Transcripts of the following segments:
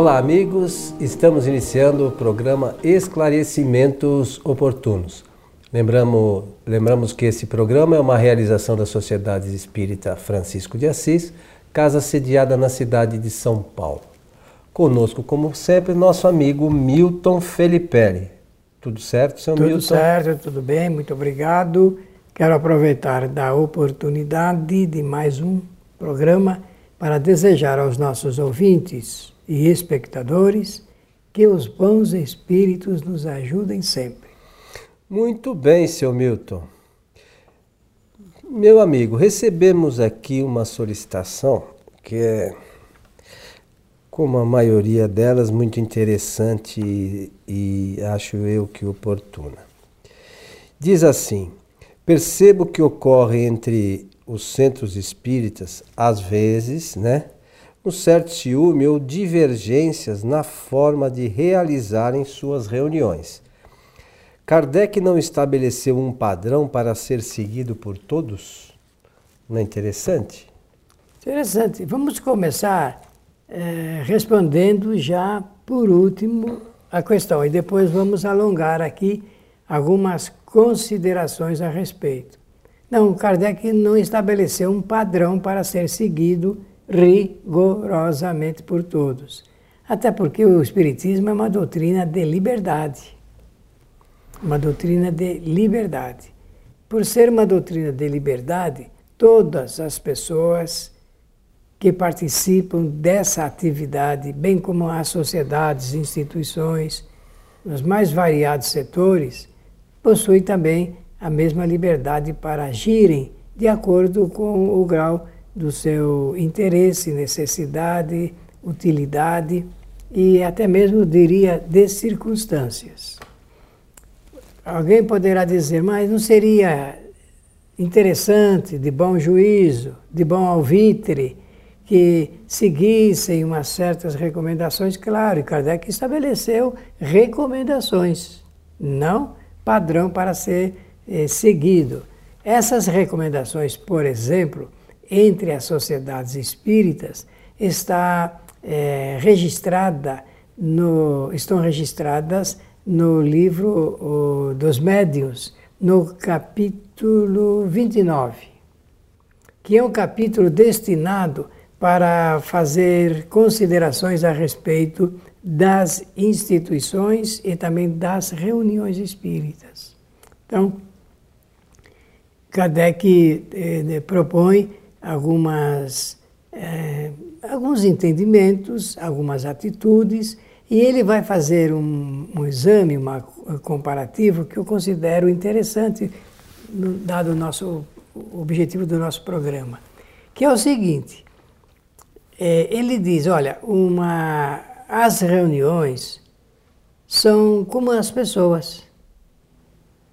Olá, amigos. Estamos iniciando o programa Esclarecimentos Oportunos. Lembramos, lembramos que esse programa é uma realização da Sociedade Espírita Francisco de Assis, casa sediada na cidade de São Paulo. Conosco, como sempre, nosso amigo Milton Felipe. Tudo certo, seu tudo Milton? Tudo certo, tudo bem, muito obrigado. Quero aproveitar da oportunidade de mais um programa para desejar aos nossos ouvintes e espectadores que os bons espíritos nos ajudem sempre. Muito bem, seu Milton. Meu amigo, recebemos aqui uma solicitação que é, como a maioria delas, muito interessante e, e acho eu que oportuna. Diz assim: percebo que ocorre entre os centros espíritas, às vezes, né, um certo ciúme ou divergências na forma de realizarem suas reuniões. Kardec não estabeleceu um padrão para ser seguido por todos? Não é interessante? Interessante. Vamos começar é, respondendo já por último a questão e depois vamos alongar aqui algumas considerações a respeito. Não, Kardec não estabeleceu um padrão para ser seguido rigorosamente por todos. Até porque o Espiritismo é uma doutrina de liberdade. Uma doutrina de liberdade. Por ser uma doutrina de liberdade, todas as pessoas que participam dessa atividade, bem como as sociedades, instituições, nos mais variados setores, possuem também a mesma liberdade para agirem de acordo com o grau do seu interesse, necessidade, utilidade e até mesmo diria de circunstâncias. Alguém poderá dizer, mas não seria interessante, de bom juízo, de bom alvitre, que seguissem umas certas recomendações? Claro, Kardec estabeleceu recomendações, não padrão para ser eh, seguido. Essas recomendações, por exemplo, entre as sociedades espíritas, está eh, registrada no, estão registradas no livro o, dos médiuns, no capítulo 29, que é um capítulo destinado para fazer considerações a respeito das instituições e também das reuniões espíritas. Então, Kardec eh, propõe algumas, eh, alguns entendimentos, algumas atitudes, e ele vai fazer um, um exame, um comparativo que eu considero interessante, dado o nosso o objetivo do nosso programa, que é o seguinte: eh, ele diz, olha, uma, as reuniões são como as pessoas.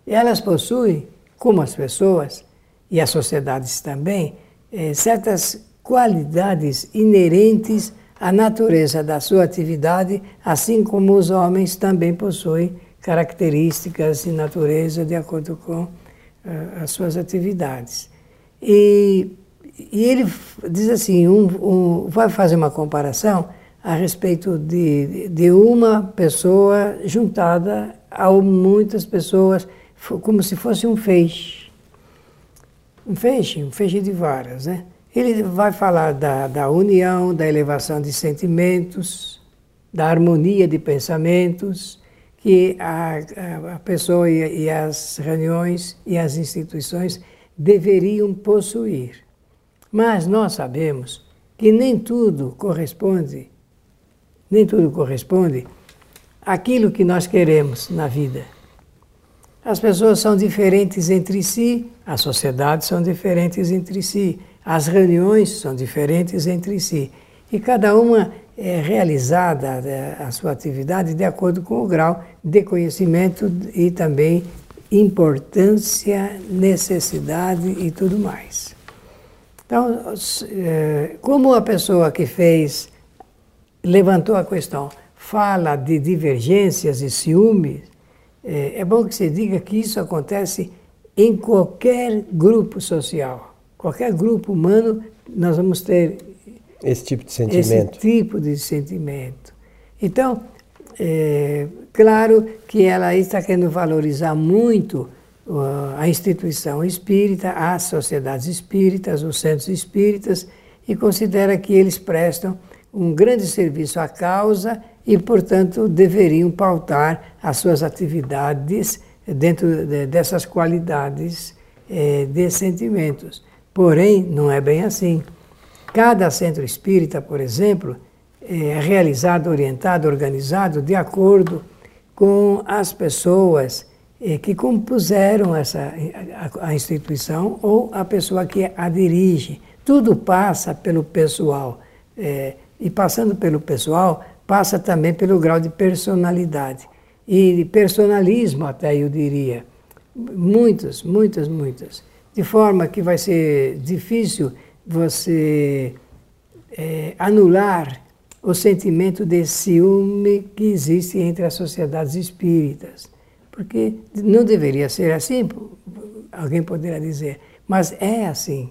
Elas possuem como as pessoas e as sociedades também, é, certas qualidades inerentes à natureza da sua atividade, assim como os homens também possuem características e natureza de acordo com uh, as suas atividades. E, e, ele diz assim, um, um, vai fazer uma comparação a respeito de, de uma pessoa juntada a muitas pessoas como se fosse um feixe. Um feixe, um feixe de varas, né? Ele vai falar da, da união, da elevação de sentimentos, da harmonia de pensamentos, que a, a pessoa e, e as reuniões e as instituições deveriam possuir. Mas nós sabemos que nem tudo corresponde, nem tudo corresponde àquilo que nós queremos na vida. As pessoas são diferentes entre si, as sociedades são diferentes entre si, as reuniões são diferentes entre si. E cada uma é realizada é, a sua atividade de acordo com o grau de conhecimento e também importância, necessidade e tudo mais. Então, é, como a pessoa que fez, levantou a questão, fala de divergências e ciúmes, é, é bom que se diga que isso acontece em qualquer grupo social, qualquer grupo humano, nós vamos ter esse tipo de sentimento. Esse tipo de sentimento. Então, é, claro que ela está querendo valorizar muito a instituição espírita, as sociedades espíritas, os centros espíritas, e considera que eles prestam um grande serviço à causa e, portanto, deveriam pautar as suas atividades dentro de, dessas qualidades eh, de sentimentos. Porém, não é bem assim. Cada centro espírita, por exemplo, é realizado, orientado, organizado de acordo com as pessoas eh, que compuseram essa, a, a instituição ou a pessoa que a dirige. Tudo passa pelo pessoal. É, e passando pelo pessoal, passa também pelo grau de personalidade. E personalismo, até eu diria. Muitas, muitas, muitas. De forma que vai ser difícil você é, anular o sentimento de ciúme que existe entre as sociedades espíritas. Porque não deveria ser assim, alguém poderá dizer, mas é assim,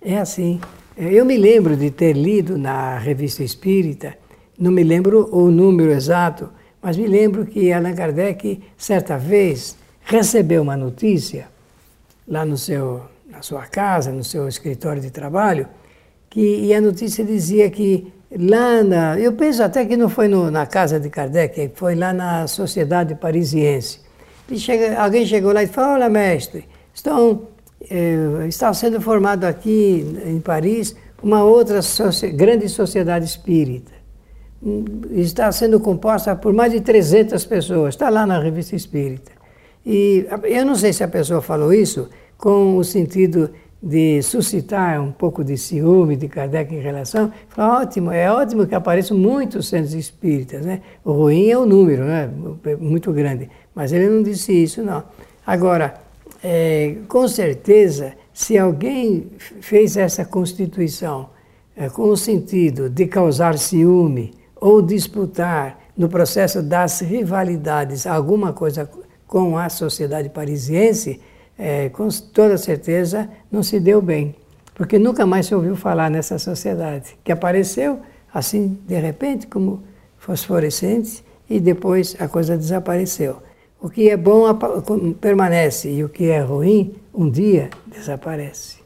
é assim. Eu me lembro de ter lido na revista espírita, não me lembro o número exato, mas me lembro que Allan Kardec, certa vez, recebeu uma notícia lá no seu, na sua casa, no seu escritório de trabalho, que, e a notícia dizia que lá na. Eu penso até que não foi no, na casa de Kardec, foi lá na Sociedade Parisiense. Chega, alguém chegou lá e falou: Olha, mestre, estão eh, está sendo formado aqui em Paris uma outra grande sociedade espírita. Está sendo composta por mais de 300 pessoas, está lá na revista espírita. E eu não sei se a pessoa falou isso com o sentido de suscitar um pouco de ciúme de Kardec em relação. Falou, ótimo, é ótimo que apareçam muitos centros espíritas. Né? O ruim é o número, né? muito grande. Mas ele não disse isso, não. Agora, é, com certeza, se alguém fez essa constituição é, com o sentido de causar ciúme ou disputar no processo das rivalidades alguma coisa com a sociedade parisiense, é, com toda certeza não se deu bem, porque nunca mais se ouviu falar nessa sociedade, que apareceu assim de repente como fosforescente e depois a coisa desapareceu. O que é bom permanece e o que é ruim, um dia desaparece.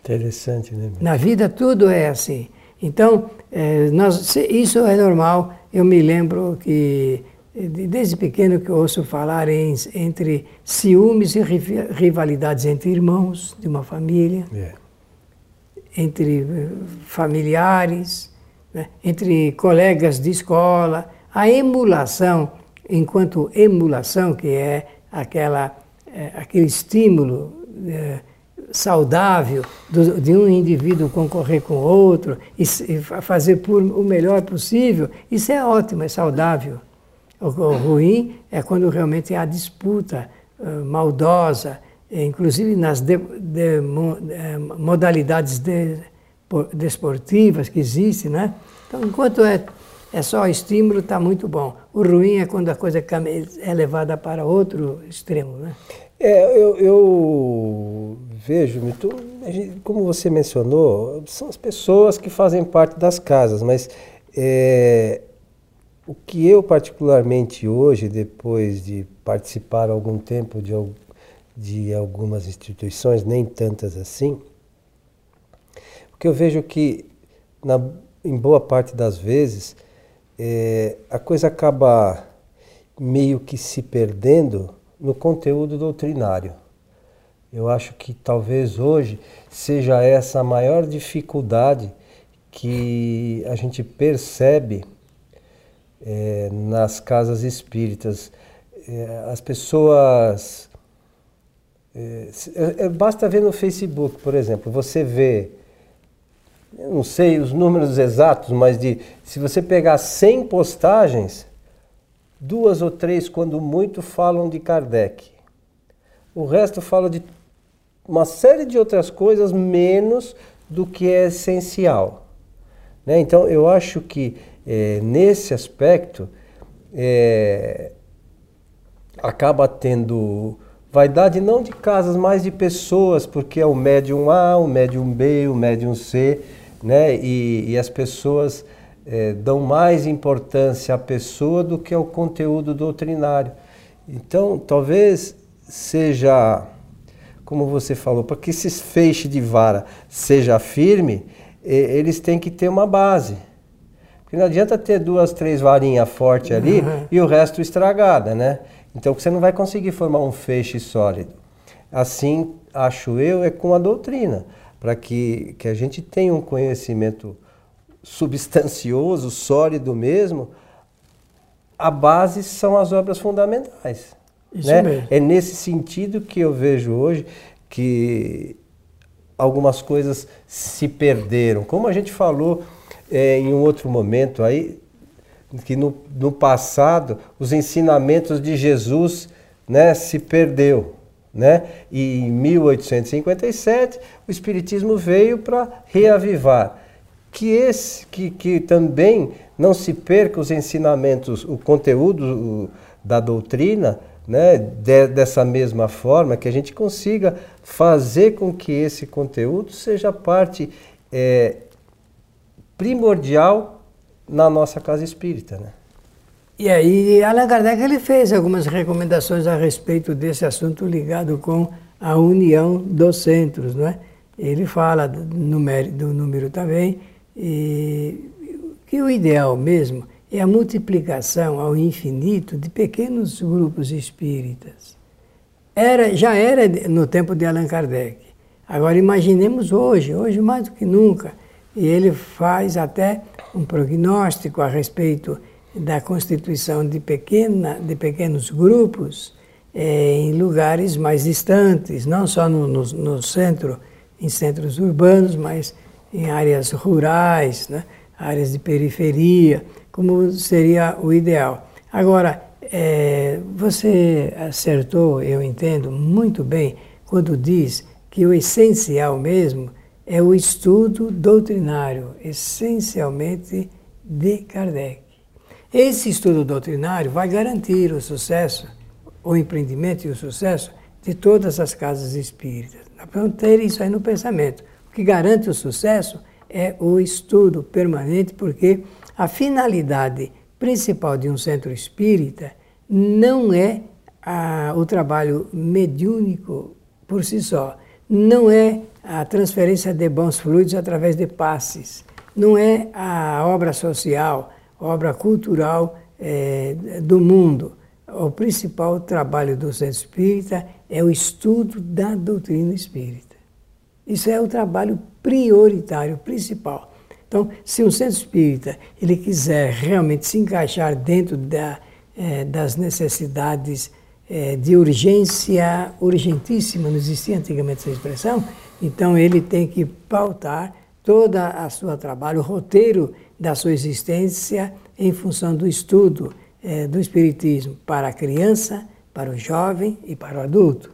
Interessante, né? Na vida tudo é assim. Então, é, nós, isso é normal. Eu me lembro que desde pequeno que eu ouço falar em, entre ciúmes e rivalidades entre irmãos de uma família, é. entre eh, familiares, né, entre colegas de escola, a emulação enquanto emulação, que é aquela, é, aquele estímulo é, saudável do, de um indivíduo concorrer com outro e, e, fazer por o melhor possível, isso é ótimo, é saudável. O, o ruim é quando realmente há disputa uh, maldosa, inclusive nas de, de, é, modalidades de, desportivas que existem, né? Então, enquanto é é só estímulo, está muito bom. O ruim é quando a coisa é levada para outro extremo, né? É, eu, eu vejo, como você mencionou, são as pessoas que fazem parte das casas, mas é, o que eu particularmente hoje, depois de participar algum tempo de, de algumas instituições, nem tantas assim, o que eu vejo que, na, em boa parte das vezes, é, a coisa acaba meio que se perdendo no conteúdo doutrinário. Eu acho que talvez hoje seja essa a maior dificuldade que a gente percebe é, nas casas espíritas. É, as pessoas. É, é basta ver no Facebook, por exemplo, você vê eu não sei os números exatos, mas de se você pegar 100 postagens, duas ou três, quando muito, falam de Kardec. O resto fala de uma série de outras coisas, menos do que é essencial. Né? Então, eu acho que é, nesse aspecto é, acaba tendo vaidade não de casas, mas de pessoas, porque é o médium A, o médium B, o médium C né? E, e as pessoas é, dão mais importância à pessoa do que ao conteúdo doutrinário. Então, talvez seja, como você falou, para que esse feixe de vara seja firme, eles têm que ter uma base. Porque não adianta ter duas, três varinhas fortes ali uhum. e o resto estragada, né? Então você não vai conseguir formar um feixe sólido. Assim, acho eu, é com a doutrina, para que, que a gente tenha um conhecimento substancioso, sólido mesmo, a base são as obras fundamentais. Isso né? mesmo. É nesse sentido que eu vejo hoje que algumas coisas se perderam. Como a gente falou é, em um outro momento aí, que no, no passado os ensinamentos de Jesus né, se perdeu. Né? E em 1857 o Espiritismo veio para reavivar. Que, esse, que, que também não se perca os ensinamentos, o conteúdo da doutrina, né, de, dessa mesma forma, que a gente consiga fazer com que esse conteúdo seja parte é, primordial na nossa casa espírita. Né? E aí, Allan Kardec ele fez algumas recomendações a respeito desse assunto ligado com a união dos centros. Não é? Ele fala do número, do número também, e que o ideal mesmo é a multiplicação ao infinito de pequenos grupos espíritas. Era, já era no tempo de Allan Kardec. Agora imaginemos hoje, hoje mais do que nunca. E ele faz até um prognóstico a respeito da constituição de, pequena, de pequenos grupos é, em lugares mais distantes, não só no, no, no, centro, em centros urbanos, mas em áreas rurais, né, áreas de periferia, como seria o ideal. Agora, é, você acertou, eu entendo muito bem, quando diz que o essencial mesmo é o estudo doutrinário, essencialmente de Kardec. Esse estudo doutrinário vai garantir o sucesso, o empreendimento e o sucesso de todas as casas espíritas. Para ter isso aí no pensamento. O que garante o sucesso é o estudo permanente, porque a finalidade principal de um centro espírita não é a, o trabalho mediúnico por si só, não é a transferência de bons fluidos através de passes, não é a obra social, obra cultural é, do mundo. O principal trabalho do centro espírita é o estudo da doutrina espírita. Isso é o trabalho prioritário, principal. Então, se um centro espírita ele quiser realmente se encaixar dentro da, é, das necessidades é, de urgência, urgentíssima, não existia antigamente essa expressão, então ele tem que pautar toda a sua trabalho, o roteiro da sua existência em função do estudo é, do Espiritismo para a criança, para o jovem e para o adulto.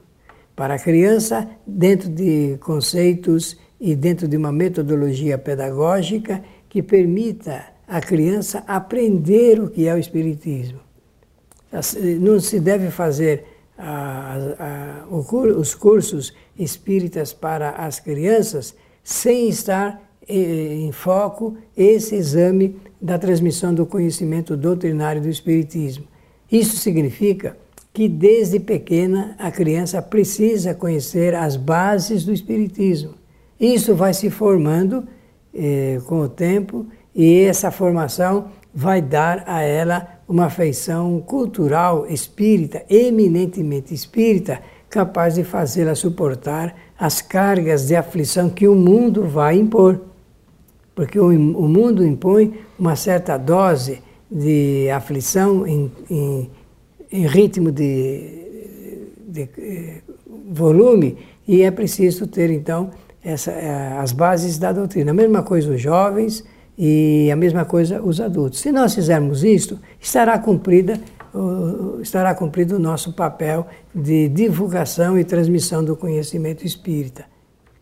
Para a criança, dentro de conceitos e dentro de uma metodologia pedagógica que permita à criança aprender o que é o Espiritismo. Não se deve fazer a, a, os cursos espíritas para as crianças sem estar em foco esse exame da transmissão do conhecimento doutrinário do Espiritismo. Isso significa que desde pequena a criança precisa conhecer as bases do Espiritismo. Isso vai se formando eh, com o tempo e essa formação vai dar a ela uma feição cultural espírita, eminentemente espírita, capaz de fazê-la suportar as cargas de aflição que o mundo vai impor. Porque o, o mundo impõe uma certa dose de aflição em, em, em ritmo de, de, eh, volume e é preciso ter então essa, eh, as bases da doutrina. A mesma coisa os jovens e a mesma coisa os adultos. Se nós fizermos isto, estará cumprida estará cumprido o nosso papel de divulgação e transmissão do conhecimento espírita.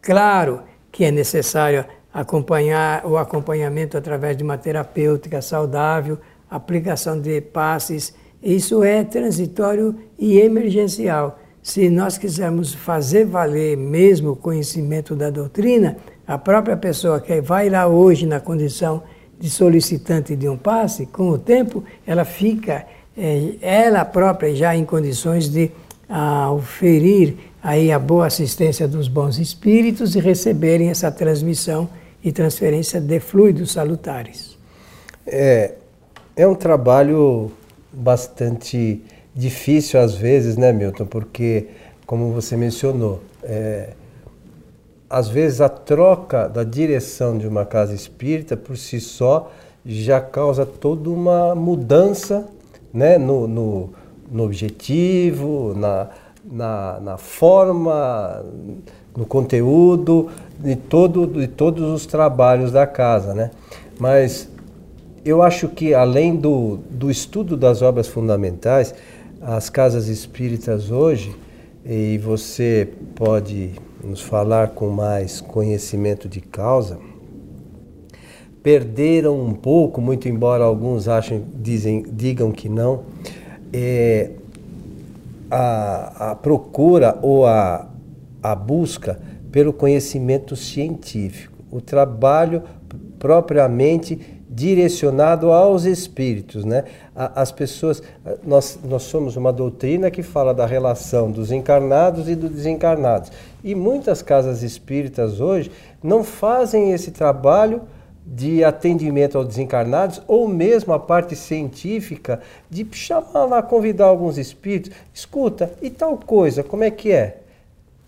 Claro que é necessário acompanhar o acompanhamento através de uma terapêutica saudável, aplicação de passes, isso é transitório e emergencial. Se nós quisermos fazer valer mesmo o conhecimento da doutrina, a própria pessoa que vai lá hoje na condição de solicitante de um passe, com o tempo ela fica, é, ela própria já em condições de a, oferir aí a boa assistência dos bons espíritos e receberem essa transmissão e transferência de fluidos salutares. É, é um trabalho bastante difícil às vezes, né, Milton? Porque, como você mencionou, é, às vezes a troca da direção de uma casa espírita por si só já causa toda uma mudança né, no, no, no objetivo, na, na, na, forma, no conteúdo de, todo, de todos os trabalhos da casa. Né? Mas eu acho que além do, do estudo das obras fundamentais, as casas espíritas hoje, e você pode nos falar com mais conhecimento de causa, perderam um pouco, muito embora alguns achem, dizem, digam que não, é, a, a procura ou a, a busca pelo conhecimento científico, o trabalho propriamente direcionado aos espíritos, né? As pessoas, nós, nós somos uma doutrina que fala da relação dos encarnados e dos desencarnados. E muitas casas espíritas hoje não fazem esse trabalho de atendimento aos desencarnados, ou mesmo a parte científica de chamar lá, convidar alguns espíritos, escuta, e tal coisa, como é que é?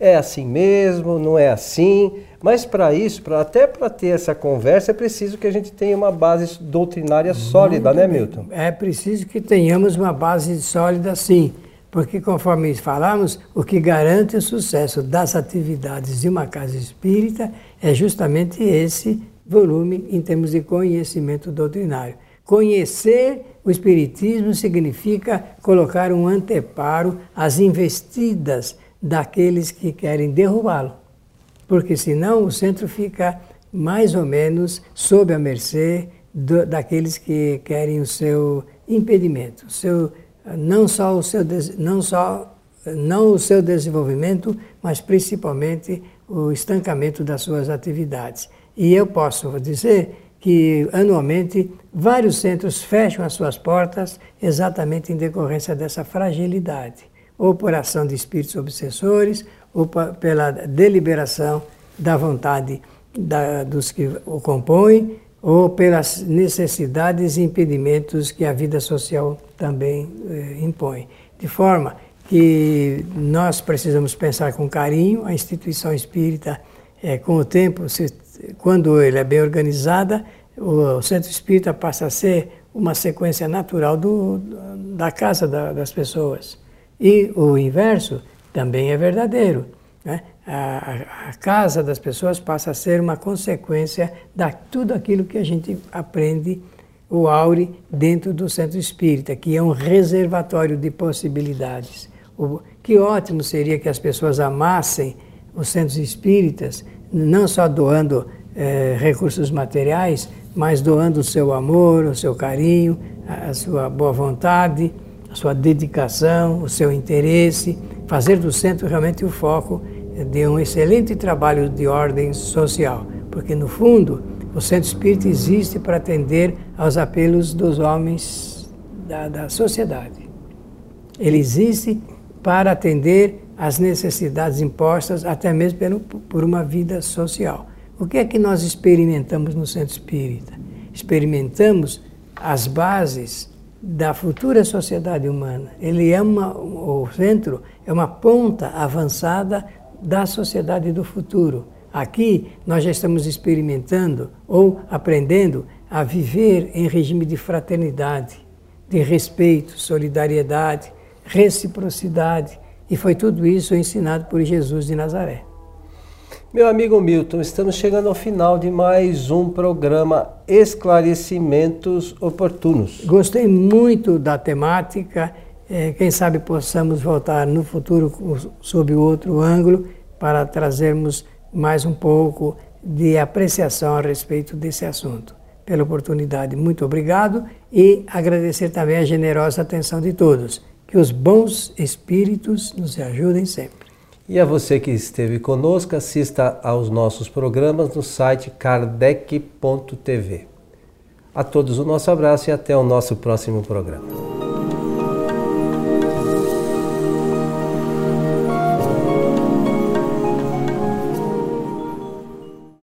É assim mesmo, não é assim? Mas para isso, pra, até para ter essa conversa, é preciso que a gente tenha uma base doutrinária sólida, né, Milton? É preciso que tenhamos uma base sólida, sim. Porque, conforme falamos, o que garante o sucesso das atividades de uma casa espírita é justamente esse volume em termos de conhecimento doutrinário. Conhecer o Espiritismo significa colocar um anteparo às investidas daqueles que querem derrubá-lo porque senão o centro fica mais ou menos sob a mercê do, daqueles que querem o seu impedimento, o seu, não só o seu não só não o seu desenvolvimento, mas principalmente o estancamento das suas atividades. E eu posso dizer que anualmente vários centros fecham as suas portas exatamente em decorrência dessa fragilidade, ou por ação de espíritos obsessores, ou pela deliberação da vontade da, dos que o compõem, ou pelas necessidades e impedimentos que a vida social também eh, impõe. De forma que nós precisamos pensar com carinho a instituição espírita, eh, com o tempo, se, quando ele é bem organizada, o, o, centro espírita passa a ser uma sequência natural do, da casa da, das pessoas. E o inverso, também é verdadeiro. Né? A, a, casa das pessoas passa a ser uma consequência de tudo aquilo que a gente aprende o aure dentro do centro espírita, que é um reservatório de possibilidades. O, que ótimo seria que as pessoas amassem os centros espíritas, não só doando eh, recursos materiais, mas doando o seu amor, o seu carinho, a, a sua boa vontade, a sua dedicação, o seu interesse, fazer do centro realmente o foco de um excelente trabalho de ordem social, porque no fundo o centro espírita existe para atender aos apelos dos homens da, da sociedade. Ele existe para atender às necessidades impostas até mesmo pelo, por uma vida social. O que é que nós experimentamos no centro espírita? Experimentamos as bases da futura sociedade humana. Ele é uma, o centro é uma ponta avançada da sociedade do futuro. Aqui nós já estamos experimentando ou aprendendo a viver em regime de fraternidade, de respeito, solidariedade, reciprocidade. E foi tudo isso ensinado por Jesus de Nazaré. Meu amigo Milton, estamos chegando ao final de mais um programa Esclarecimentos Oportunos. Gostei muito da temática. É, quem sabe possamos voltar no futuro sob outro ângulo para trazermos mais um pouco de apreciação a respeito desse assunto. Pela oportunidade, muito obrigado e agradecer também a generosa atenção de todos. Que os bons espíritos nos ajudem sempre. E a você que esteve conosco, assista aos nossos programas no site kardec.tv. A todos o nosso abraço e até o nosso próximo programa.